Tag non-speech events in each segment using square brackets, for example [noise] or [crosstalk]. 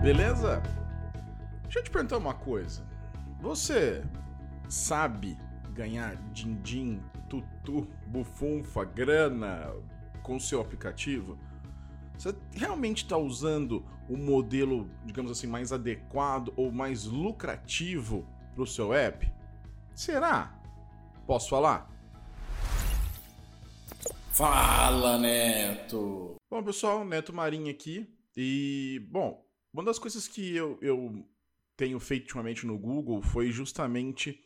beleza? Deixa eu te perguntar uma coisa. Você sabe ganhar din-din, tutu, bufunfa, grana com o seu aplicativo? Você realmente está usando o modelo, digamos assim, mais adequado ou mais lucrativo para o seu app? Será? Posso falar? Fala, Neto! Bom, pessoal, Neto Marinho aqui. E, bom, uma das coisas que eu, eu tenho feito ultimamente no Google foi justamente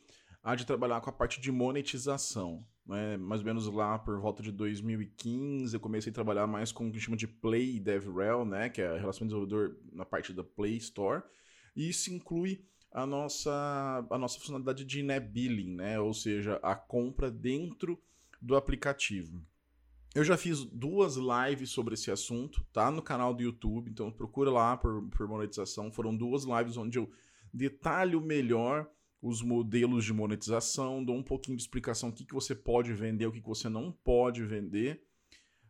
a de trabalhar com a parte de monetização. Né? Mais ou menos lá por volta de 2015, eu comecei a trabalhar mais com o que chama de Play DevRel, né? que é a relação desenvolvedor na parte da Play Store. E isso inclui a nossa, a nossa funcionalidade de net billing, né? ou seja, a compra dentro do aplicativo. Eu já fiz duas lives sobre esse assunto, tá? No canal do YouTube, então procura lá por, por monetização. Foram duas lives onde eu detalho melhor os modelos de monetização, dou um pouquinho de explicação o que, que você pode vender, o que, que você não pode vender.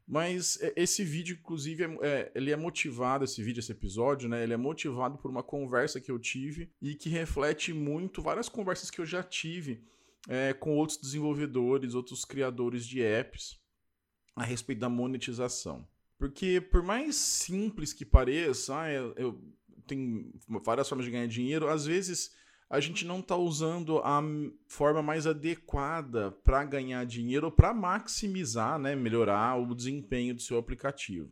Mas é, esse vídeo, inclusive, é, é, ele é motivado, esse vídeo, esse episódio, né? Ele é motivado por uma conversa que eu tive e que reflete muito várias conversas que eu já tive é, com outros desenvolvedores, outros criadores de apps a respeito da monetização. Porque por mais simples que pareça, ah, eu, eu tenho várias formas de ganhar dinheiro, às vezes a gente não está usando a forma mais adequada para ganhar dinheiro ou para maximizar, né, melhorar o desempenho do seu aplicativo.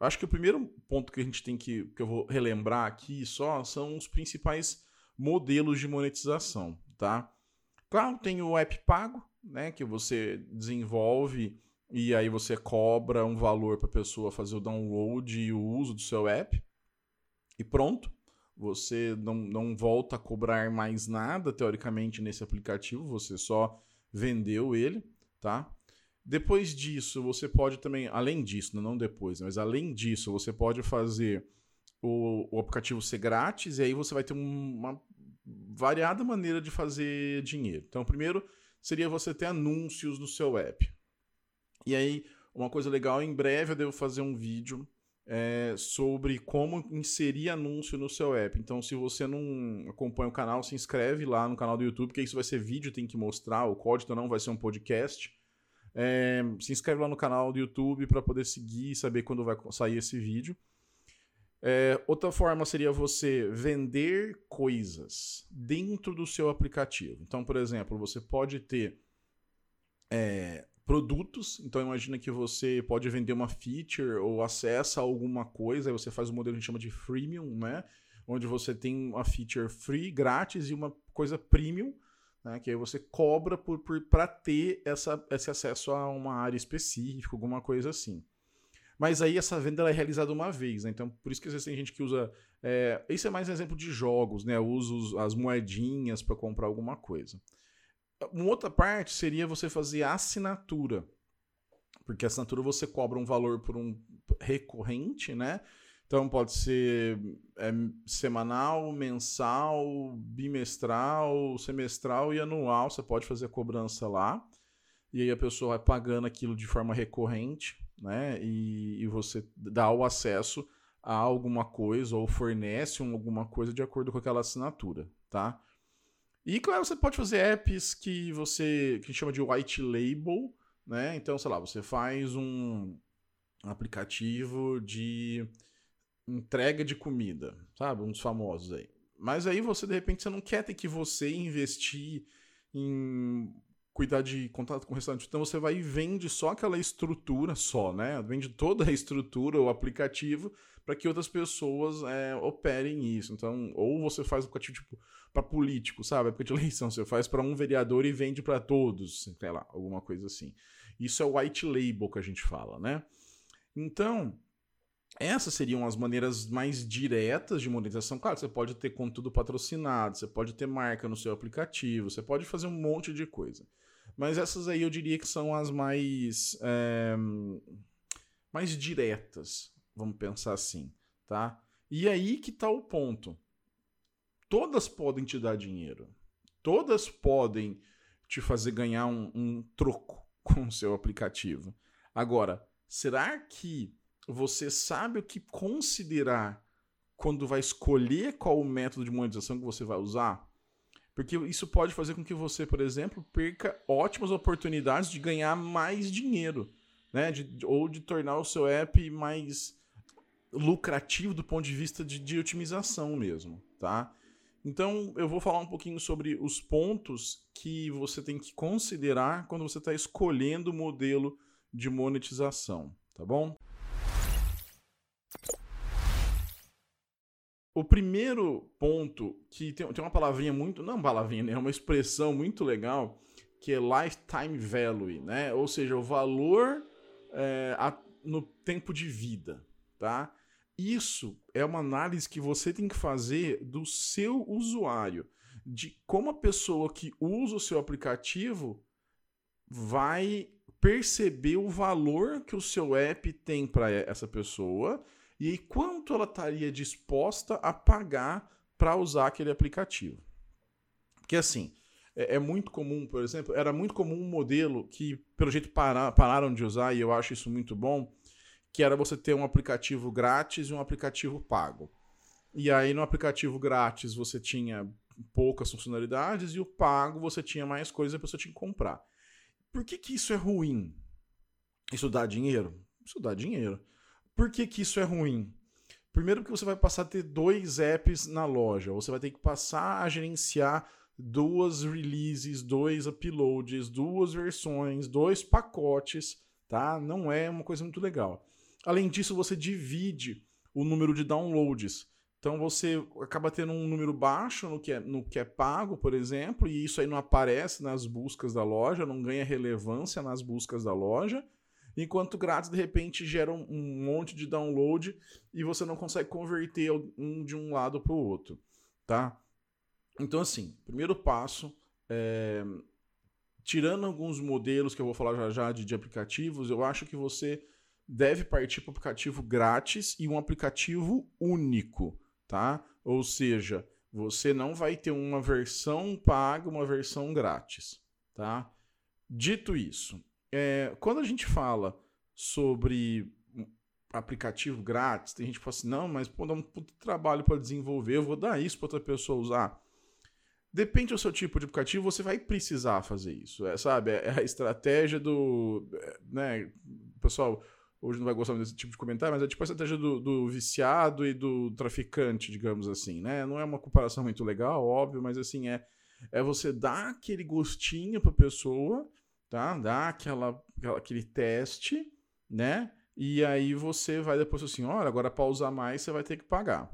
Eu acho que o primeiro ponto que a gente tem que, que eu vou relembrar aqui só são os principais modelos de monetização, tá? Claro, tem o app pago, né, que você desenvolve e aí você cobra um valor para a pessoa fazer o download e o uso do seu app. E pronto. Você não, não volta a cobrar mais nada, teoricamente, nesse aplicativo, você só vendeu ele, tá? Depois disso, você pode também, além disso, não depois, mas além disso, você pode fazer o, o aplicativo ser grátis e aí você vai ter uma variada maneira de fazer dinheiro. Então, primeiro seria você ter anúncios no seu app. E aí, uma coisa legal, em breve eu devo fazer um vídeo é, sobre como inserir anúncio no seu app. Então, se você não acompanha o canal, se inscreve lá no canal do YouTube, porque isso vai ser vídeo, tem que mostrar, o código não vai ser um podcast. É, se inscreve lá no canal do YouTube para poder seguir e saber quando vai sair esse vídeo. É, outra forma seria você vender coisas dentro do seu aplicativo. Então, por exemplo, você pode ter é, produtos. Então imagina que você pode vender uma feature ou acessa alguma coisa, aí você faz um modelo que a gente chama de freemium, né? Onde você tem uma feature free, grátis e uma coisa premium, né? Que aí você cobra por, para ter essa, esse acesso a uma área específica, alguma coisa assim. Mas aí essa venda é realizada uma vez, né? Então, por isso que às vezes tem gente que usa. É, é mais um exemplo de jogos, né? Usa as moedinhas para comprar alguma coisa. Uma outra parte seria você fazer assinatura. Porque a assinatura você cobra um valor por um recorrente, né? Então pode ser é, semanal, mensal, bimestral, semestral e anual. Você pode fazer a cobrança lá. E aí a pessoa vai pagando aquilo de forma recorrente, né? E, e você dá o acesso a alguma coisa ou fornece alguma coisa de acordo com aquela assinatura, tá? E claro, você pode fazer apps que você que chama de white label, né? Então, sei lá, você faz um aplicativo de entrega de comida, sabe? Uns famosos aí. Mas aí você, de repente, você não quer ter que você investir em cuidar de contato com o restaurante. Então você vai e vende só aquela estrutura, só, né? Vende toda a estrutura, o aplicativo, para que outras pessoas é, operem isso. Então, ou você faz aplicativo tipo para político, sabe? Época de eleição, você faz para um vereador e vende para todos, sei lá, alguma coisa assim. Isso é white label que a gente fala, né? Então, essas seriam as maneiras mais diretas de monetização. Claro, você pode ter conteúdo patrocinado, você pode ter marca no seu aplicativo, você pode fazer um monte de coisa. Mas essas aí eu diria que são as mais, é, mais diretas, vamos pensar assim, tá? E aí que tá o ponto todas podem te dar dinheiro. Todas podem te fazer ganhar um, um troco [laughs] com o seu aplicativo. Agora, será que você sabe o que considerar quando vai escolher qual o método de monetização que você vai usar? Porque isso pode fazer com que você, por exemplo, perca ótimas oportunidades de ganhar mais dinheiro, né? De, ou de tornar o seu app mais lucrativo do ponto de vista de, de otimização mesmo, tá? Então, eu vou falar um pouquinho sobre os pontos que você tem que considerar quando você está escolhendo o modelo de monetização, tá bom? O primeiro ponto, que tem, tem uma palavrinha muito. Não palavrinha, né? É uma expressão muito legal, que é lifetime value, né? Ou seja, o valor é, a, no tempo de vida, tá? Isso é uma análise que você tem que fazer do seu usuário, de como a pessoa que usa o seu aplicativo vai perceber o valor que o seu app tem para essa pessoa e quanto ela estaria disposta a pagar para usar aquele aplicativo. Porque assim, é, é, muito comum, por exemplo, era muito comum um modelo que, pelo jeito, para, pararam de usar, e eu acho isso muito bom, que era você ter um aplicativo grátis e um aplicativo pago. E aí no aplicativo grátis você tinha poucas funcionalidades e o pago você tinha mais coisas e a pessoa tinha que comprar. Por que, que isso é ruim? Isso dá dinheiro? Isso dá dinheiro. Por que, que isso é ruim? Primeiro porque você vai passar a ter dois apps na loja. Você vai ter que passar a gerenciar duas releases, dois uploads, duas versões, dois pacotes, tá? Não é uma coisa muito legal. Além disso, você divide o número de downloads. Então você acaba tendo um número baixo no que, é, no que é pago, por exemplo, e isso aí não aparece nas buscas da loja, não ganha relevância nas buscas da loja, enquanto grátis de repente gera um, um monte de download e você não consegue converter um de um lado para o outro, tá? Então assim, primeiro passo é, tirando alguns modelos que eu vou falar já já de, de aplicativos, eu acho que você deve partir para um aplicativo grátis e um aplicativo único, tá? Ou seja, você não vai ter uma versão paga, uma versão grátis, tá? Dito isso, é, quando a gente fala sobre aplicativo grátis, tem gente que fala assim, não, mas pô, dá um puto trabalho para desenvolver, eu vou dar isso para outra pessoa usar. Depende do seu tipo de aplicativo, você vai precisar fazer isso, é, sabe? É a estratégia do, é, né, pessoal, hoje não vai gostar desse tipo de comentário, mas é tipo a estratégia do, do, viciado e do traficante, digamos assim, né? Não é uma comparação muito legal, óbvio, mas assim, é, é você dar aquele gostinho pra pessoa, tá? Dar aquela, aquele teste, né? E aí você vai depois assim, olha, agora para usar mais você vai ter que pagar,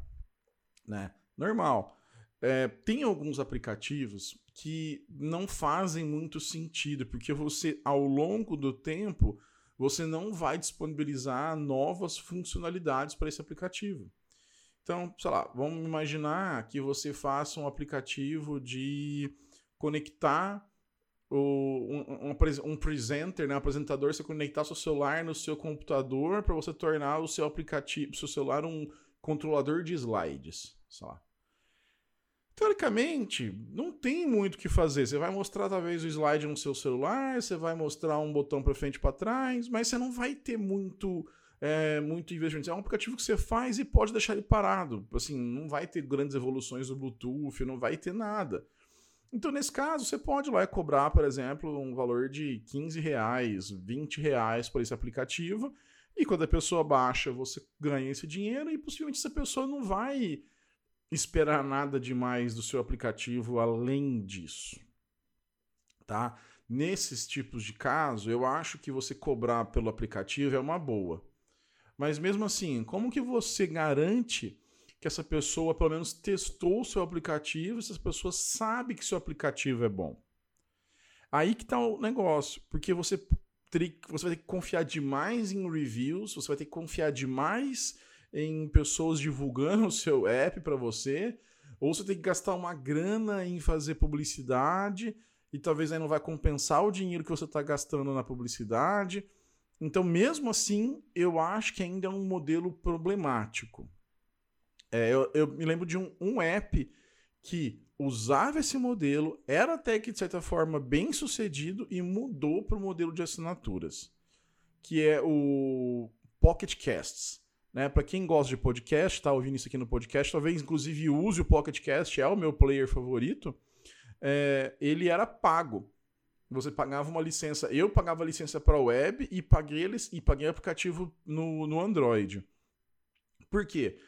né? Normal. É, tem alguns aplicativos que não fazem muito sentido, porque você, ao longo do tempo, você não vai disponibilizar novas funcionalidades para esse aplicativo. Então, sei lá, vamos imaginar que você faça um aplicativo de conectar o, um, um, um presenter, né, um apresentador, você conectar seu celular no seu computador para você tornar o seu aplicativo, seu celular um controlador de slides, sei lá. Teoricamente, não tem muito o que fazer. Você vai mostrar talvez o slide no seu celular, você vai mostrar um botão para frente e para trás, mas você não vai ter muito é, muito investimento. É um aplicativo que você faz e pode deixar ele parado. Assim, não vai ter grandes evoluções do Bluetooth, não vai ter nada. Então, nesse caso, você pode lá cobrar, por exemplo, um valor de 15 reais, 20 reais por esse aplicativo. E quando a pessoa baixa, você ganha esse dinheiro e possivelmente essa pessoa não vai esperar nada demais do seu aplicativo além disso, tá? Nesses tipos de caso, eu acho que você cobrar pelo aplicativo é uma boa. Mas mesmo assim, como que você garante que essa pessoa pelo menos testou o seu aplicativo e essa pessoa sabe que seu aplicativo é bom? Aí que tá o negócio, porque você, você vai ter que confiar demais em reviews, você vai ter que confiar demais em pessoas divulgando [laughs] o seu app para você, ou você tem que gastar uma grana em fazer publicidade e talvez aí não vai compensar o dinheiro que você está gastando na publicidade. Então, mesmo assim, eu acho que ainda é um modelo problemático. É, eu, eu, me lembro de um, um app que usava esse modelo, era até que de certa forma bem sucedido e mudou para o modelo de assinaturas, que é o Pocket Casts. Né? Para quem gosta de podcast, tá ouvindo isso aqui no podcast, talvez inclusive use o Pocket Cast, é o meu player favorito. É, ele era pago. Você pagava uma licença. Eu pagava a licença para web e paguei eles e paguei aplicativo no, no Android. Por quê?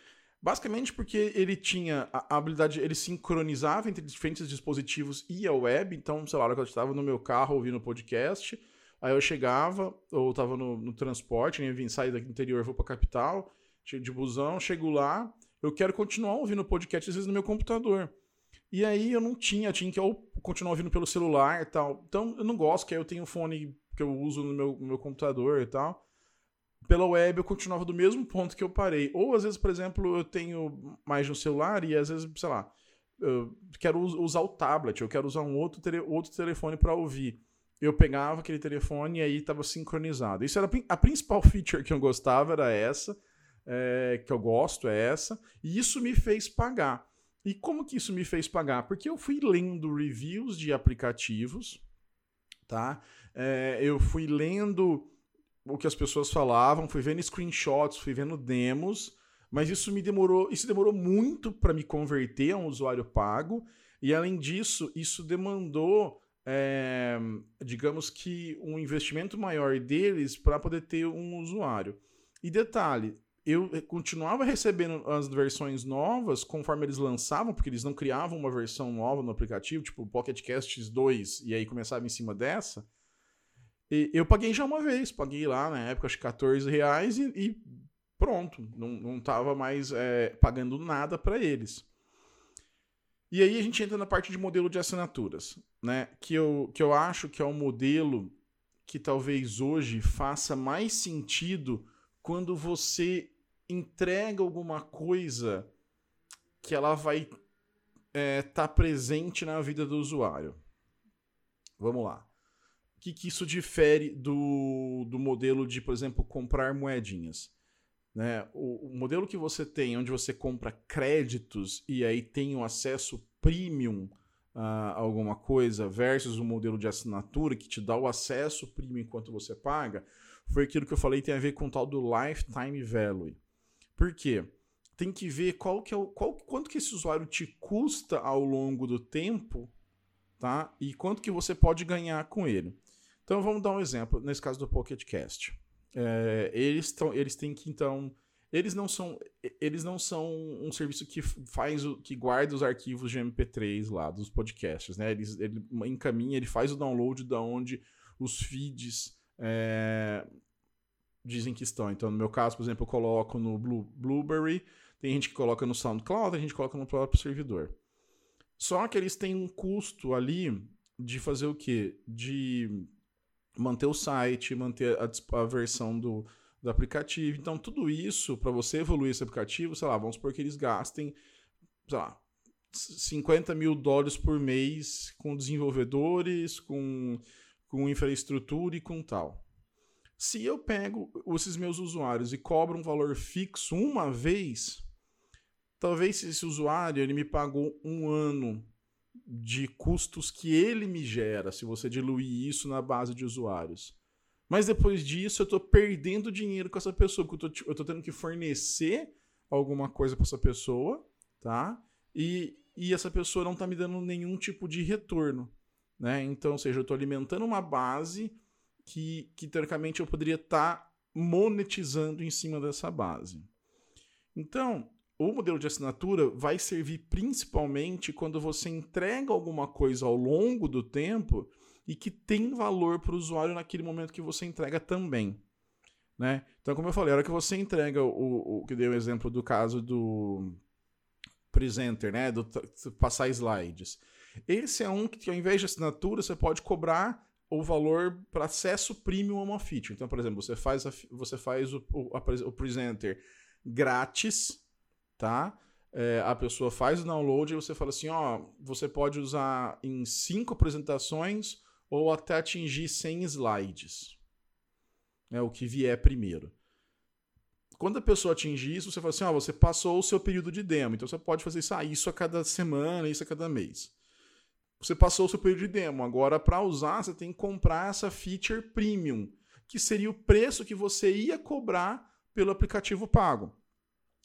Basicamente porque ele tinha a habilidade, ele sincronizava entre diferentes dispositivos e a web. Então, sei lá, eu estava no meu carro ouvindo podcast, aí eu chegava, ou estava no, no, transporte, nem vim sair do interior, vou para a capital, de busão, chego lá, eu quero continuar ouvindo podcast, às vezes no meu computador. E aí eu não tinha, tinha que ou continuar ouvindo pelo celular e tal. Então eu não gosto, que aí eu tenho um fone que eu uso no meu, no meu computador e tal. Pela web eu continuava do mesmo ponto que eu parei. Ou às vezes, por exemplo, eu tenho mais no celular e às vezes, sei lá, eu quero usar o tablet, eu quero usar um outro, outro telefone para ouvir. Eu pegava aquele telefone e aí estava sincronizado. Isso era a principal [laughs] feature que eu gostava, era essa é, que eu gosto é essa, e isso me fez pagar. E como que isso me fez pagar? Porque eu fui lendo reviews de aplicativos, tá? É, eu fui lendo o que as pessoas falavam, fui vendo screenshots, fui vendo demos, mas isso me demorou, isso demorou muito para me converter a um usuário pago, e além disso, isso demandou, é, digamos que, um investimento maior deles para poder ter um usuário. E detalhe, eu continuava recebendo as versões novas conforme eles lançavam, porque eles não criavam uma versão nova no aplicativo, tipo Pocket Casts 2, e aí começava em cima dessa. E eu paguei já uma vez, paguei lá na época, acho que 14 reais e, e pronto, não, não tava mais é, pagando nada para eles. E aí a gente entra na parte de modelo de assinaturas, né? Que eu, que eu acho que é um modelo que talvez hoje faça mais sentido quando você entrega alguma coisa que ela vai estar é, tá presente na vida do usuário. Vamos lá. O que, que isso difere do, do modelo de, por exemplo, comprar moedinhas? Né? O, o, modelo que você tem, onde você compra créditos e aí tem o um acesso premium a alguma coisa, versus o modelo de assinatura que te dá o acesso premium enquanto você paga, foi aquilo que eu falei tem a ver com o tal do lifetime value. Por quê? Tem que ver qual que é o, qual, quanto que esse usuário te custa ao longo do tempo, tá? E quanto que você pode ganhar com ele. Então vamos dar um exemplo, nesse caso do Pocket Cast. É, eles, tão, eles têm que então eles não são eles não são um serviço que faz o que guarda os arquivos de MP3 lá dos podcasts, né? Eles, ele encaminha, ele faz o download da onde os feeds é, dizem que estão. Então, no meu caso, por exemplo, eu coloco no Blue, Blueberry, tem gente que coloca no SoundCloud, tem gente coloca no próprio servidor. Só que eles têm um custo ali de fazer o quê? De manter o site, manter a, a versão do, do aplicativo. Então, tudo isso, para você evoluir esse aplicativo, sei lá, vamos supor que eles gastem, sei lá, 50 mil dólares por mês com desenvolvedores, com, com infraestrutura e com tal. Se eu pego esses meus usuários e cobro um valor fixo uma vez, talvez esse usuário ele me pagou um ano de custos que ele me gera, se você diluir isso na base de usuários. Mas depois disso eu estou perdendo dinheiro com essa pessoa, porque eu estou tendo que fornecer alguma coisa para essa pessoa, tá? E, e essa pessoa não está me dando nenhum tipo de retorno, né? Então, ou seja, eu estou alimentando uma base que, que teoricamente eu poderia estar tá monetizando em cima dessa base. Então, o modelo de assinatura vai servir principalmente quando você entrega alguma coisa ao longo do tempo e que tem valor para o usuário naquele momento que você entrega também. Né? Então, como eu falei, a hora que você entrega o, o que deu o exemplo do caso do presenter, né? Do passar slides. Esse é um que, ao invés de assinatura, você pode cobrar o valor para acesso premium a uma feature. Então, por exemplo, você faz, a, você faz o, o, a, o presenter grátis, tá? É, a pessoa faz o download e você fala assim, ó, você pode usar em cinco apresentações ou até atingir 100 slides. É o que vier primeiro. Quando a pessoa atingir isso, você fala assim, ó, você passou o seu período de demo, então você pode fazer isso, ah, isso a cada semana, isso a cada mês. Você passou o seu período de demo. Agora, para usar, você tem que comprar essa feature premium, que seria o preço que você ia cobrar pelo aplicativo pago.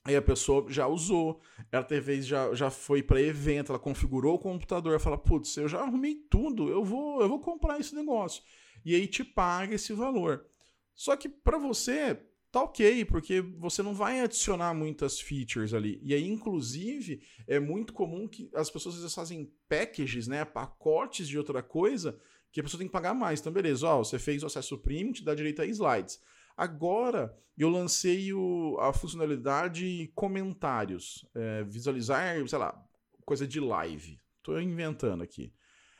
Aí a pessoa já usou, ela talvez já, já foi para evento, ela configurou o computador, fala, putz, eu já arrumei tudo, eu vou, eu vou comprar esse negócio. E aí te paga esse valor. Só que para você tá ok, porque você não vai adicionar muitas features ali. E aí, inclusive, é muito comum que as pessoas às vezes fazem packages, né, pacotes de outra coisa, que a pessoa tem que pagar mais. Então, beleza, ó, você fez o acesso premium, te dá direito a slides. Agora eu lancei o, a funcionalidade comentários, é, visualizar, sei lá, coisa de live. Estou inventando aqui.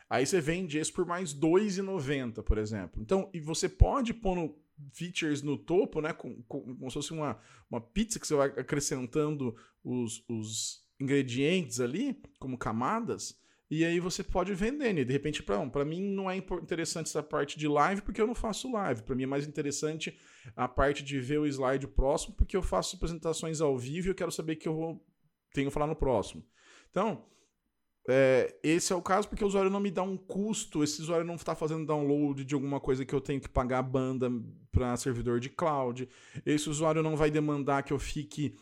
Aí você vende esse por mais R$ 2,90, por exemplo. Então, e você pode pôr no, features no topo, né? Com, com, como se fosse uma, uma pizza que você vai acrescentando os, os ingredientes ali, como camadas. E aí você pode vender, né? De repente, para mim não é interessante essa parte de live porque eu não faço live. Para mim é mais interessante a parte de ver o slide próximo porque eu faço apresentações ao vivo e eu quero saber que eu vou, tenho que falar no próximo. Então, é, esse é o caso porque o usuário não me dá um custo, esse usuário não está fazendo download de alguma coisa que eu tenho que pagar a banda para servidor de cloud. Esse usuário não vai demandar que eu fique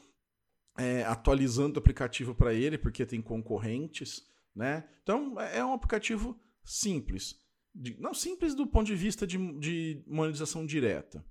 é, atualizando o aplicativo para ele, porque tem concorrentes. Né? Então é, é um aplicativo simples. De, não simples do ponto de vista de, de monetização direta.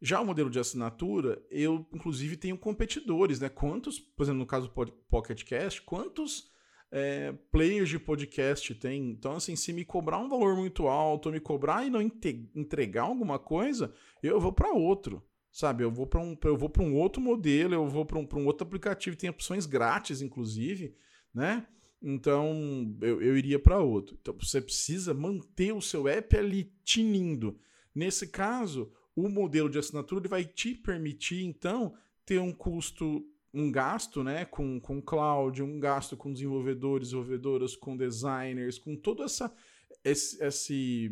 Já o modelo de assinatura, eu inclusive tenho competidores, né? Quantos, por exemplo, no caso do Pocket Cast, quantos é, players de podcast tem. Então, assim, se me cobrar um valor muito alto, me cobrar e não entregar alguma coisa, eu vou para outro. Sabe, eu vou para um, eu vou para um outro modelo, eu vou para um, um outro aplicativo, tem opções grátis, inclusive, né? Então, eu, eu iria para outro. Então, você precisa manter o seu app ali tinindo. Nesse caso, o modelo de assinatura ele vai te permitir, então, ter um custo um gasto né, com, com cloud, um gasto com desenvolvedores, desenvolvedoras, com designers, com toda essa, esse, esse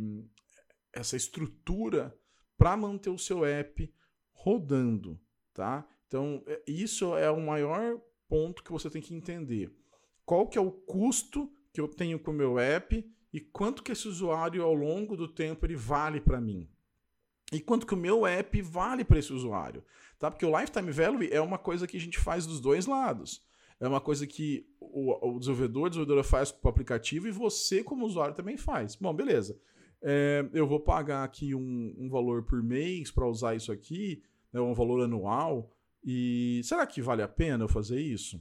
essa estrutura para manter o seu app rodando, tá? Então, é, isso é o maior ponto que você tem que entender. Qual que é o custo que eu tenho com o meu app e quanto que esse usuário ao longo do tempo ele vale para mim? E quanto que o meu app vale para esse usuário? Tá? Porque o lifetime value é uma coisa que a gente faz dos dois lados. É uma coisa que o, o desenvolvedor, a desenvolvedora faz com o aplicativo e você, como usuário, também faz. Bom, beleza. É, eu vou pagar aqui um, um valor por mês para usar isso aqui, né, um valor anual. E será que vale a pena eu fazer isso?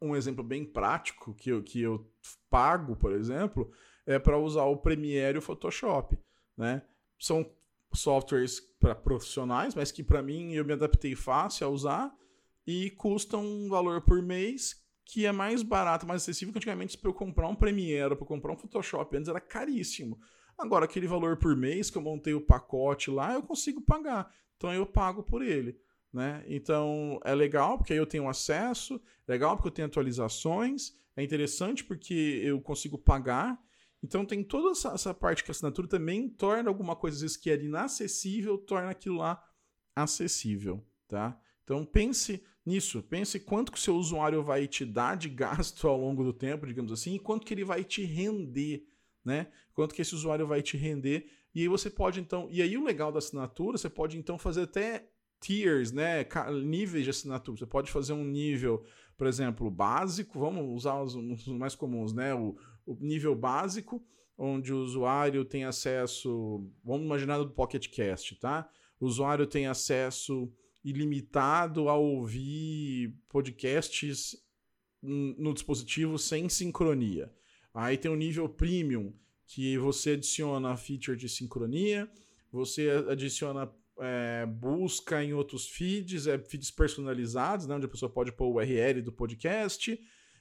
Um exemplo bem prático que eu, que eu pago, por exemplo, é para usar o Premiere e o Photoshop. Né? São softwares para profissionais, mas que para mim eu me adaptei fácil a usar e custam um valor por mês que é mais barato, mais acessível que antigamente para eu comprar um Premiere, para comprar um Photoshop, antes era caríssimo. Agora aquele valor por mês que eu montei o pacote lá, eu consigo pagar. Então eu pago por ele, né? Então é legal porque aí eu tenho acesso, legal porque eu tenho atualizações, é interessante porque eu consigo pagar então tem toda essa, essa, parte que a assinatura também torna alguma coisa às vezes que era inacessível, torna aquilo lá acessível, tá? Então pense nisso, pense quanto que o seu usuário vai te dar de gasto ao longo do tempo, digamos assim, e quanto que ele vai te render, né? Quanto que esse usuário vai te render. E aí você pode então, e aí o legal da assinatura, você pode então fazer até tiers, né, níveis de assinatura. Você pode fazer um nível, por exemplo, básico, vamos usar os, os mais comuns, né, o o nível básico, onde o usuário tem acesso, vamos imaginar do Pocket Cast, tá? O usuário tem acesso ilimitado a ouvir podcasts no dispositivo sem sincronia. Aí tem o nível premium, que você adiciona a feature de sincronia, você adiciona é, busca em outros feeds, é, feeds personalizados, né, onde a pessoa pode pôr o URL do podcast,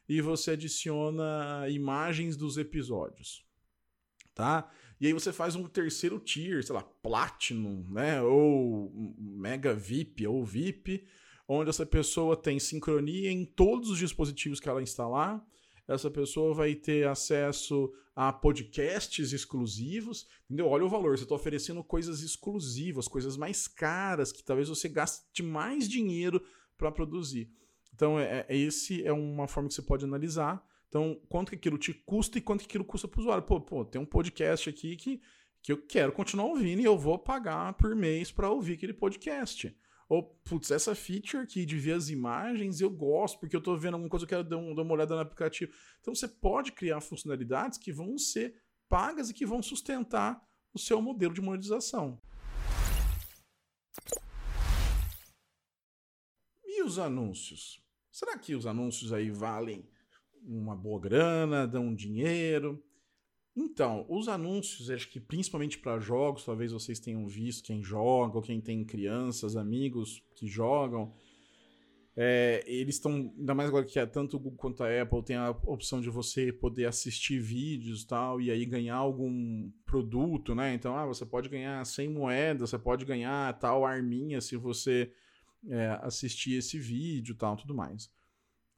e você adiciona imagens dos episódios, tá? E aí você faz um terceiro tier, sei lá, Platinum, né? Ou Mega VIP ou VIP, onde essa pessoa tem sincronia em todos os dispositivos que ela instalar. Essa pessoa vai ter acesso a podcasts exclusivos, entendeu? Olha o valor, você está oferecendo coisas exclusivas, coisas mais caras, que talvez você gaste mais dinheiro para produzir. Então, é, é, esse é uma forma que você pode analisar. Então, quanto que aquilo te custa e quanto que aquilo custa para o usuário. Pô, pô, tem um podcast aqui que, que eu quero continuar ouvindo e eu vou pagar por mês para ouvir aquele podcast. Ou, putz, essa feature aqui de ver as imagens eu gosto, porque eu estou vendo alguma coisa, eu quero dar, dar uma olhada no aplicativo. Então você pode criar funcionalidades que vão ser pagas e que vão sustentar o seu modelo de monetização. E os anúncios? Será que os anúncios aí valem uma boa grana, dão dinheiro? Então, os anúncios, acho que principalmente para jogos, talvez vocês tenham visto quem joga, ou quem tem crianças, amigos que jogam. É, eles estão, ainda mais agora que é tanto o Google quanto a Apple tem a opção de você poder assistir vídeos tal, e aí ganhar algum produto, né? Então, ah, você pode ganhar 100 moedas, você pode ganhar tal arminha se você é, assistir esse vídeo tal, tudo mais.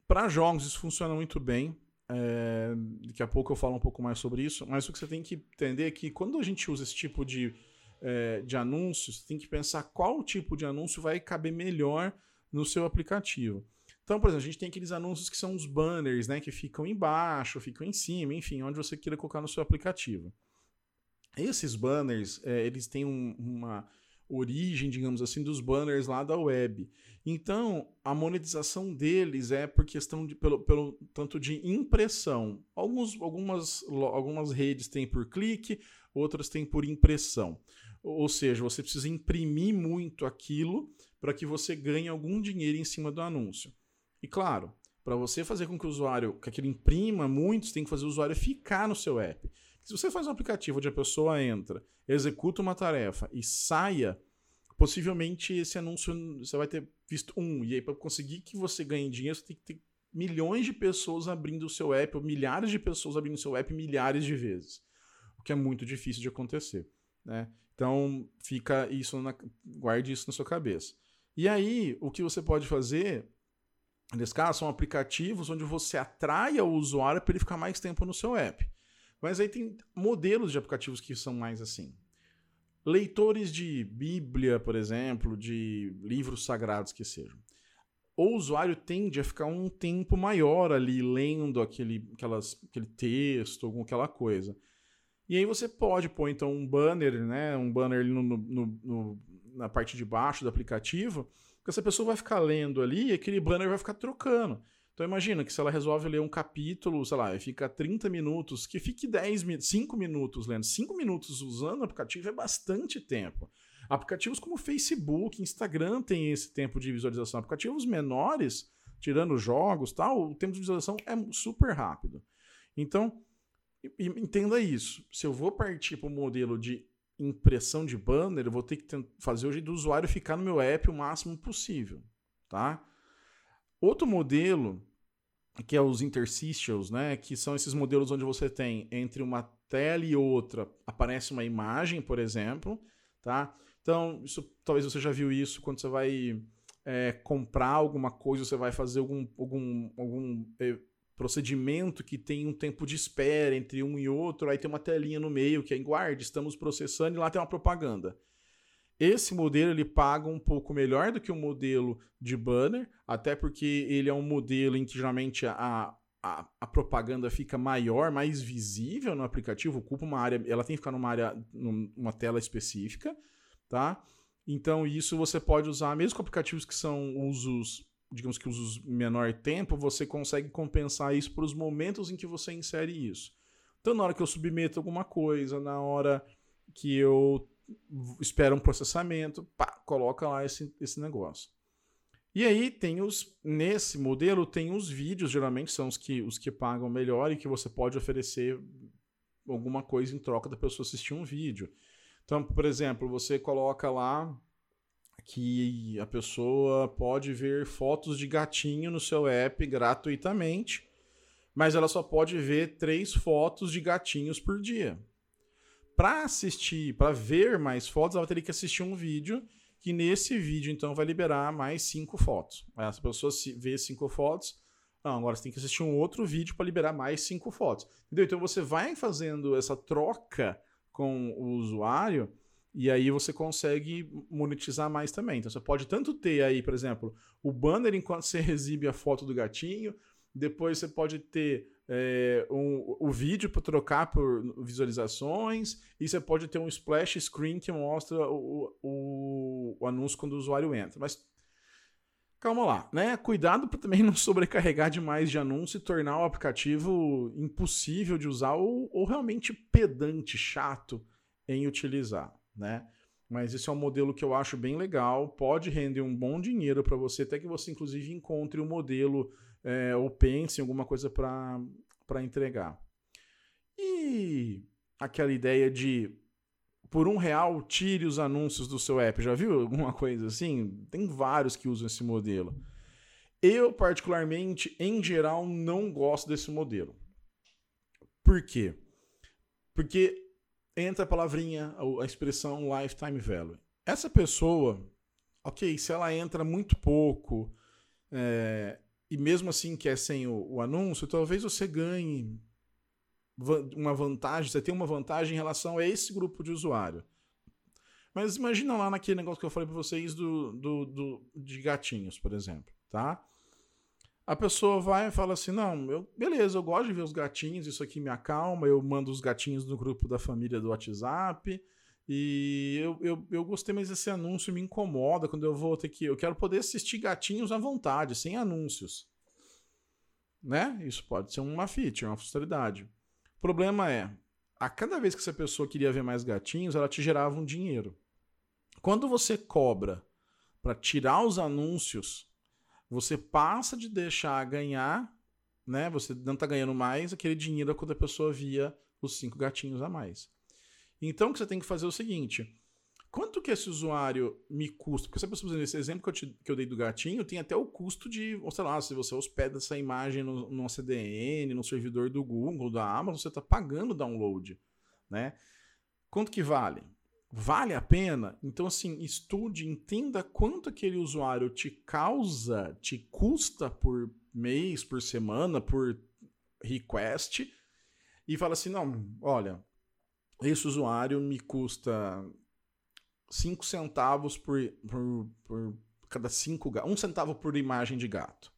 Para jogos isso funciona muito bem. É, daqui a pouco eu falo um pouco mais sobre isso, mas o que você tem que entender é que quando a gente usa esse tipo de, é, de anúncios, você tem que pensar qual tipo de anúncio vai caber melhor no seu aplicativo. Então, por exemplo, a gente tem aqueles anúncios que são os banners, né, que ficam embaixo, ficam em cima, enfim, onde você queira colocar no seu aplicativo. Esses banners, é, eles têm um, uma origem, digamos assim, dos banners lá da web. Então, a monetização deles é por questão de pelo, pelo tanto de impressão. Alguns, algumas, algumas redes têm por clique, outras têm por impressão. Ou seja, você precisa imprimir muito aquilo para que você ganhe algum dinheiro em cima do anúncio. E claro, para você fazer com que o usuário, que aquilo imprima muito, você tem que fazer o usuário ficar no seu app. Se você faz um aplicativo onde a pessoa entra, executa uma tarefa e saia, possivelmente esse anúncio você vai ter visto um. E aí, para conseguir que você ganhe dinheiro, você tem que ter milhões de pessoas abrindo o seu app, ou milhares de pessoas abrindo o seu app milhares de vezes. O que é muito difícil de acontecer. Né? Então, fica isso na, guarde isso na sua cabeça. E aí, o que você pode fazer, nesse caso, são aplicativos onde você atraia o usuário para ele ficar mais tempo no seu app. Mas aí tem modelos de aplicativos que são mais assim. Leitores de Bíblia, por exemplo, de livros sagrados que sejam. O usuário tende a ficar um tempo maior ali lendo aquele, aquelas, aquele texto, alguma aquela coisa. E aí você pode pôr então um banner, né? Um banner ali no, no, no, na parte de baixo do aplicativo, porque essa pessoa vai ficar lendo ali e aquele banner vai ficar trocando. Então imagina que se ela resolve ler um capítulo, sei lá, e fica 30 minutos, que fique 10 minutos, 5 minutos lendo. 5 minutos usando o aplicativo é bastante tempo. Aplicativos como Facebook, Instagram têm esse tempo de visualização. Aplicativos menores, tirando jogos tal, o tempo de visualização é super rápido. Então, entenda isso. Se eu vou partir para o modelo de impressão de banner, eu vou ter que fazer jeito do usuário ficar no meu app o máximo possível, tá? Outro modelo, que é os interstitials, né, que são esses modelos onde você tem entre uma tela e outra aparece uma imagem, por exemplo, tá? Então, isso, talvez você já viu isso quando você vai é, comprar alguma coisa, você vai fazer algum, algum, algum é, procedimento que tem um tempo de espera entre um e outro, aí tem uma telinha no meio que é guarde, estamos processando e lá tem uma propaganda. Esse modelo ele paga um pouco melhor do que o modelo de banner, até porque ele é um modelo em que geralmente a, a, a, propaganda fica maior, mais visível no aplicativo, ocupa uma área, ela tem que ficar numa área, numa tela específica, tá? Então isso você pode usar, mesmo com aplicativos que são usos, digamos que usos menor tempo, você consegue compensar isso para os momentos em que você insere isso. Então na hora que eu submeto alguma coisa, na hora que eu espera um processamento, pá, coloca lá esse, esse negócio. E aí tem os nesse modelo tem os vídeos, geralmente são os que os que pagam melhor e que você pode oferecer alguma coisa em troca da pessoa assistir um vídeo. Então, por exemplo, você coloca lá que a pessoa pode ver fotos de gatinho no seu app gratuitamente, mas ela só pode ver três fotos de gatinhos por dia para assistir, para ver mais fotos, ela teria que assistir um vídeo que nesse vídeo então vai liberar mais cinco fotos. Aí essa pessoa vê cinco fotos, não, agora você tem que assistir um outro vídeo para liberar mais cinco fotos. Entendeu? Então você vai fazendo essa troca com o usuário e aí você consegue monetizar mais também. Então você pode tanto ter aí, por exemplo, o banner enquanto você [laughs] exibe a foto do gatinho, depois você pode ter é, um, o vídeo para trocar por visualizações, e você pode ter um splash screen que mostra o, o, o anúncio quando o usuário entra. Mas calma lá, né? Cuidado para também [laughs] não sobrecarregar demais de anúncio e tornar o aplicativo impossível de usar ou, ou realmente pedante, chato em utilizar, né? Mas esse é um modelo que eu acho bem legal, pode render um bom dinheiro para você, até que você inclusive encontre um modelo é, ou pense em alguma coisa para entregar. E aquela ideia de por um real tire os anúncios do seu app. Já viu alguma coisa assim? Tem vários que usam esse modelo. Eu, particularmente, em geral, não gosto desse modelo. Por quê? Porque entra a palavrinha, a expressão lifetime value. Essa pessoa, ok, se ela entra muito pouco, é, e mesmo assim que é sem o, o anúncio, talvez você ganhe uma vantagem, você tem uma vantagem em relação a esse grupo de usuário. Mas imagina lá naquele negócio que eu falei para vocês do, do, do, de gatinhos, por exemplo, tá? A pessoa vai e fala assim: não, eu, beleza, eu gosto de ver os gatinhos, isso aqui me acalma, eu mando os gatinhos no grupo da família do WhatsApp. E eu, eu, eu gostei, mas esse anúncio me incomoda quando eu vou ter que. Eu quero poder assistir gatinhos à vontade, sem anúncios. Né? Isso pode ser uma feature, uma funcionalidade. O problema é, a cada vez que essa pessoa queria ver mais gatinhos, ela te gerava um dinheiro. Quando você cobra para tirar os anúncios, você passa de deixar ganhar, né? Você não está ganhando mais aquele dinheiro quando a pessoa via os cinco gatinhos a mais. Então, o que você tem que fazer é o seguinte: quanto que esse usuário me custa? Porque se a pessoa, por esse exemplo que eu, te, que eu dei do gatinho, tem até o custo de, sei lá, se você hospeda essa imagem no, no CDN, no servidor do Google, da Amazon, você está pagando o download, né? Quanto que vale? Vale a pena? Então, assim, estude, entenda quanto aquele usuário te causa, te custa por mês, por semana, por request, e fala assim: não, olha, esse usuário me custa 5 centavos por, por, por cada 5 gatos. 1 um centavo por imagem de gato.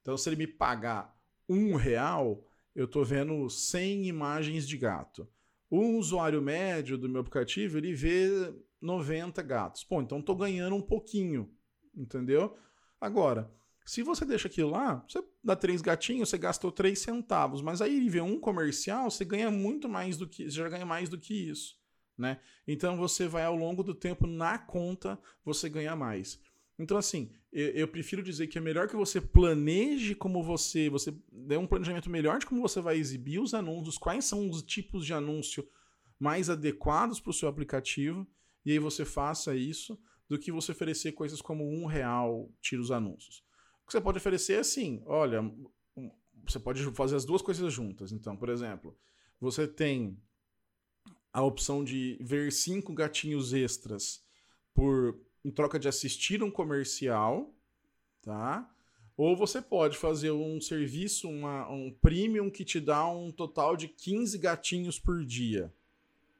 Então, se ele me pagar um real, eu estou vendo 100 imagens de gato. O usuário médio do meu aplicativo, ele vê 90 gatos. Pô, então estou ganhando um pouquinho, entendeu? Agora, se você deixa aquilo lá, você dá três gatinhos, você gastou três centavos, mas aí vê um comercial, você ganha muito mais do que, você já ganha mais do que isso, né? Então você vai ao longo do tempo na conta, você ganha mais. Então assim, eu, eu prefiro dizer que é melhor que você planeje como você, você dê um planejamento melhor de como você vai exibir os anúncios, quais são os tipos de anúncio mais adequados para o seu aplicativo, e aí você faça isso, do que você oferecer coisas como um real, tira os anúncios que você pode oferecer é assim: olha, você pode fazer as duas coisas juntas. Então, por exemplo, você tem a opção de ver cinco gatinhos extras por em troca de assistir um comercial, tá? Ou você pode fazer um serviço, uma, um premium que te dá um total de 15 gatinhos por dia,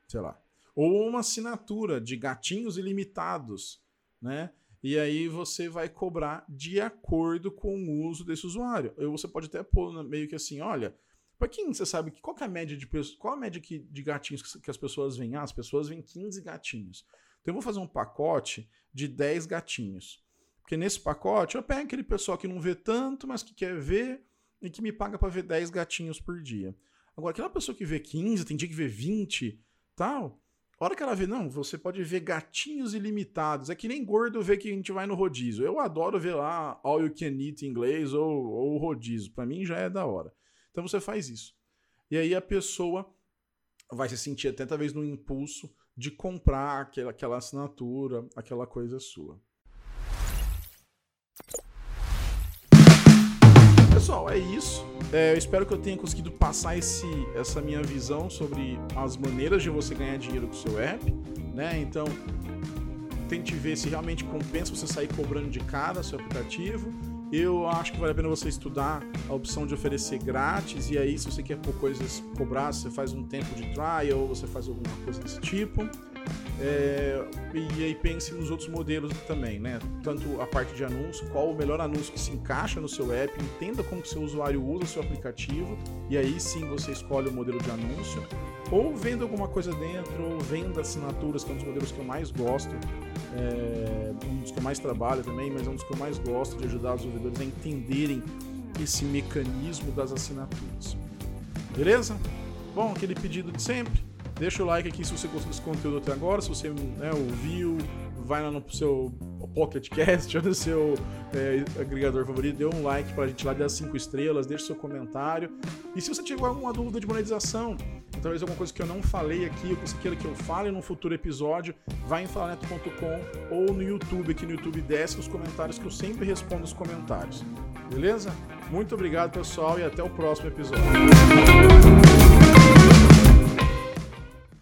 sei lá. Ou uma assinatura de gatinhos ilimitados, né? E aí você vai cobrar de acordo com o uso desse usuário. Ou você pode até pôr meio que assim, olha, para quem você sabe qual é a média de qual a média que, de gatinhos que as pessoas vêm? Ah, as pessoas vêm 15 gatinhos. Então eu vou fazer um pacote de 10 gatinhos. Porque nesse pacote eu pego aquele pessoal que não vê tanto, mas que quer ver e que me paga para ver 10 gatinhos por dia. Agora, aquela pessoa que vê 15, tem dia que vê 20, tal, a hora que ela vê, não, você pode ver gatinhos ilimitados. É que nem gordo ver que a gente vai no rodízio. Eu adoro ver lá all you can eat em inglês ou, ou rodízio. Para mim já é da hora. Então você faz isso. E aí a pessoa vai se sentir até talvez no impulso de comprar aquela, aquela assinatura, aquela coisa sua. Pessoal, é isso. É, eu espero que eu tenha conseguido passar esse, essa minha visão sobre as maneiras de você ganhar dinheiro com o seu app. Né? Então, tente ver se realmente compensa você sair cobrando de cara seu aplicativo. Eu acho que vale a pena você estudar a opção de oferecer grátis, e aí, se você quer por coisas cobrar, você faz um tempo de trial, você faz alguma coisa desse tipo. É, e aí pense nos outros modelos também, né? Tanto a parte de anúncio, qual o melhor anúncio que se encaixa no seu app, entenda como que seu usuário usa o seu aplicativo, e aí sim você escolhe o modelo de anúncio. Ou venda alguma coisa dentro, ou venda assinaturas, que é um dos modelos que eu mais gosto, é, um dos que eu mais trabalho também, mas é um dos que eu mais gosto de ajudar os desenvolvedores a entenderem esse mecanismo das assinaturas. Beleza? Bom, aquele pedido de sempre. Deixa o like aqui se você gostou desse conteúdo até agora. Se você né, ouviu, vai lá no seu Pocket Cast [laughs] ou no seu é, agregador favorito, dê um like pra gente lá, dê as 5 estrelas, deixe seu comentário. E se você tiver alguma dúvida de monetização, talvez alguma coisa que eu não falei aqui, ou que você queira que eu fale num futuro episódio, vai em falaneto.com ou no YouTube, aqui no YouTube desce os comentários que eu sempre respondo os comentários. Beleza? Muito obrigado, pessoal, e até o próximo episódio.